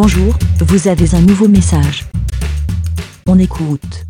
Bonjour, vous avez un nouveau message. On écoute.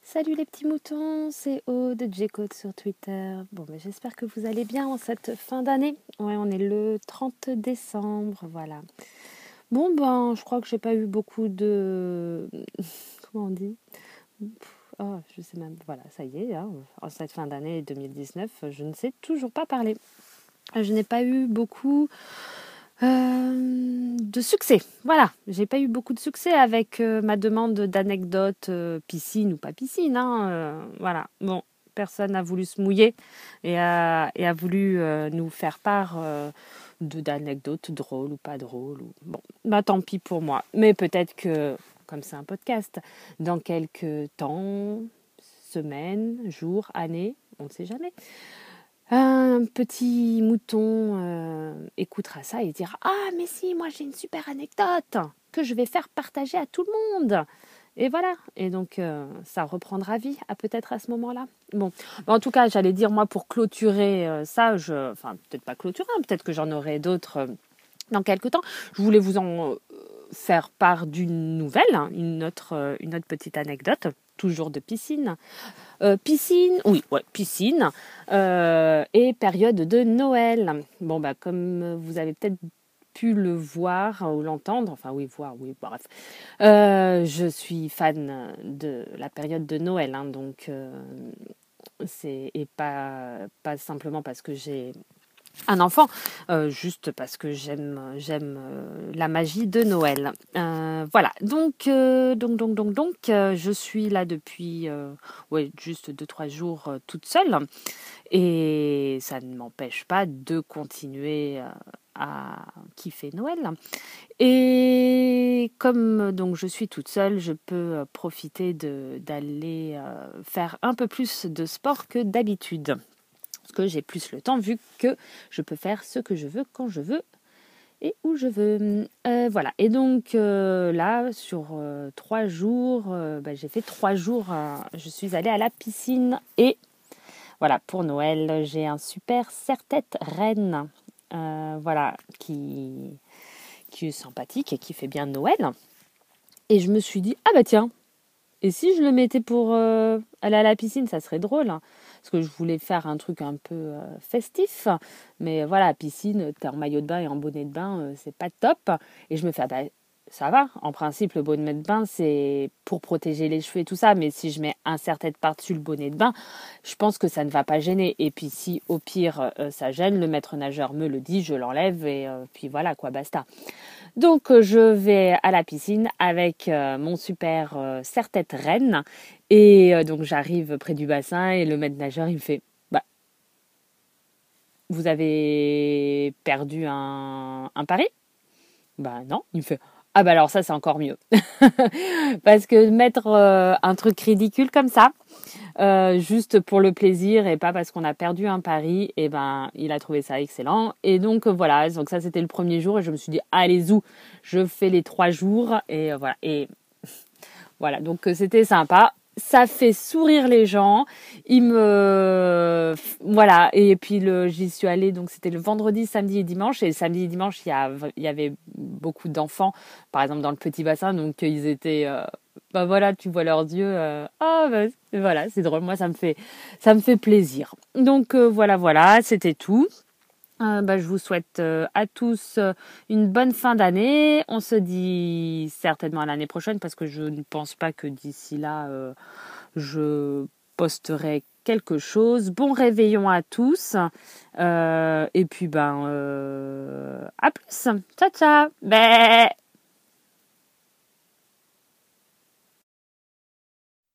Salut les petits moutons, c'est Aude J-Code sur Twitter. Bon, mais j'espère que vous allez bien en cette fin d'année. Ouais, on est le 30 décembre, voilà. Bon, ben, je crois que j'ai pas eu beaucoup de. Comment on dit? Oh, je sais même. Voilà, ça y est, hein, en cette fin d'année 2019, je ne sais toujours pas parler. Je n'ai pas eu beaucoup euh, de succès. Voilà, j'ai pas eu beaucoup de succès avec euh, ma demande d'anecdotes euh, piscine ou pas piscine. Hein, voilà, bon, personne n'a voulu se mouiller et a, et a voulu nous faire part de d'anecdotes drôles ou pas drôles. Ou... Bon, bah tant pis pour moi. Mais peut-être que, comme c'est un podcast, dans quelques temps, semaines, jours, années, on ne sait jamais, un petit mouton euh, écoutera ça et dira Ah, mais si, moi j'ai une super anecdote que je vais faire partager à tout le monde. Et voilà. Et donc, euh, ça reprendra vie, à peut-être à ce moment-là. Bon, en tout cas, j'allais dire, moi, pour clôturer euh, ça, je, enfin, peut-être pas clôturer, hein, peut-être que j'en aurai d'autres dans quelques temps. Je voulais vous en faire part d'une nouvelle, hein, une, autre, une autre petite anecdote toujours de piscine. Euh, piscine, oui, piscine euh, et période de Noël. Bon, bah, comme vous avez peut-être pu le voir ou l'entendre, enfin oui, voir, oui, bref. Euh, je suis fan de la période de Noël, hein, donc c'est et pas simplement parce que j'ai un enfant, euh, juste parce que j'aime j'aime euh, la magie de Noël. Euh, voilà, donc donc donc donc donc je suis là depuis ouais juste deux trois jours toute seule et ça ne m'empêche pas de continuer à kiffer Noël. Et comme donc je suis toute seule, je peux profiter d'aller faire un peu plus de sport que d'habitude que j'ai plus le temps vu que je peux faire ce que je veux quand je veux et où je veux. Euh, voilà. Et donc euh, là, sur euh, trois jours, bah, j'ai fait trois jours. je suis allée à la piscine et voilà, pour Noël, j'ai un super serre-tête reine. voilà, qui, qui est sympathique et qui fait bien Noël. Et je me suis dit, ah bah tiens, et si je le mettais pour aller à la piscine, ça serait drôle. Hein parce que je voulais faire un truc un peu euh, festif. Mais voilà, piscine, t'es en maillot de bain et en bonnet de bain, euh, c'est pas top. Et je me fais, ah bah, ça va. En principe, le bonnet de bain, c'est pour protéger les cheveux et tout ça. Mais si je mets un serre-tête par-dessus le bonnet de bain, je pense que ça ne va pas gêner. Et puis, si au pire, euh, ça gêne, le maître nageur me le dit, je l'enlève et puis voilà, quoi, basta. Donc, je vais à la piscine avec mon super serre-tête reine. Et euh, donc j'arrive près du bassin et le maître nageur il me fait bah vous avez perdu un, un pari? Bah non, il me fait ah bah alors ça c'est encore mieux parce que mettre euh, un truc ridicule comme ça euh, juste pour le plaisir et pas parce qu'on a perdu un pari et eh ben il a trouvé ça excellent. Et donc voilà. Donc ça c'était le premier jour et je me suis dit allez y je fais les trois jours et voilà. Et voilà. Donc c'était sympa. Ça fait sourire les gens. Il me voilà. Et puis le j'y suis allée. Donc c'était le vendredi, samedi et dimanche. Et samedi et dimanche il y, a, y avait beaucoup d'enfants par exemple dans le petit bassin. Donc ils étaient euh, voilà tu vois leurs yeux euh, oh bah, voilà c'est drôle moi ça me fait ça me fait plaisir donc euh, voilà voilà c'était tout euh, bah, je vous souhaite à tous une bonne fin d'année. On se dit certainement à l'année prochaine parce que je ne pense pas que d'ici là je posterai quelque chose. Bon réveillon à tous. et puis ben à plus. Ciao ciao.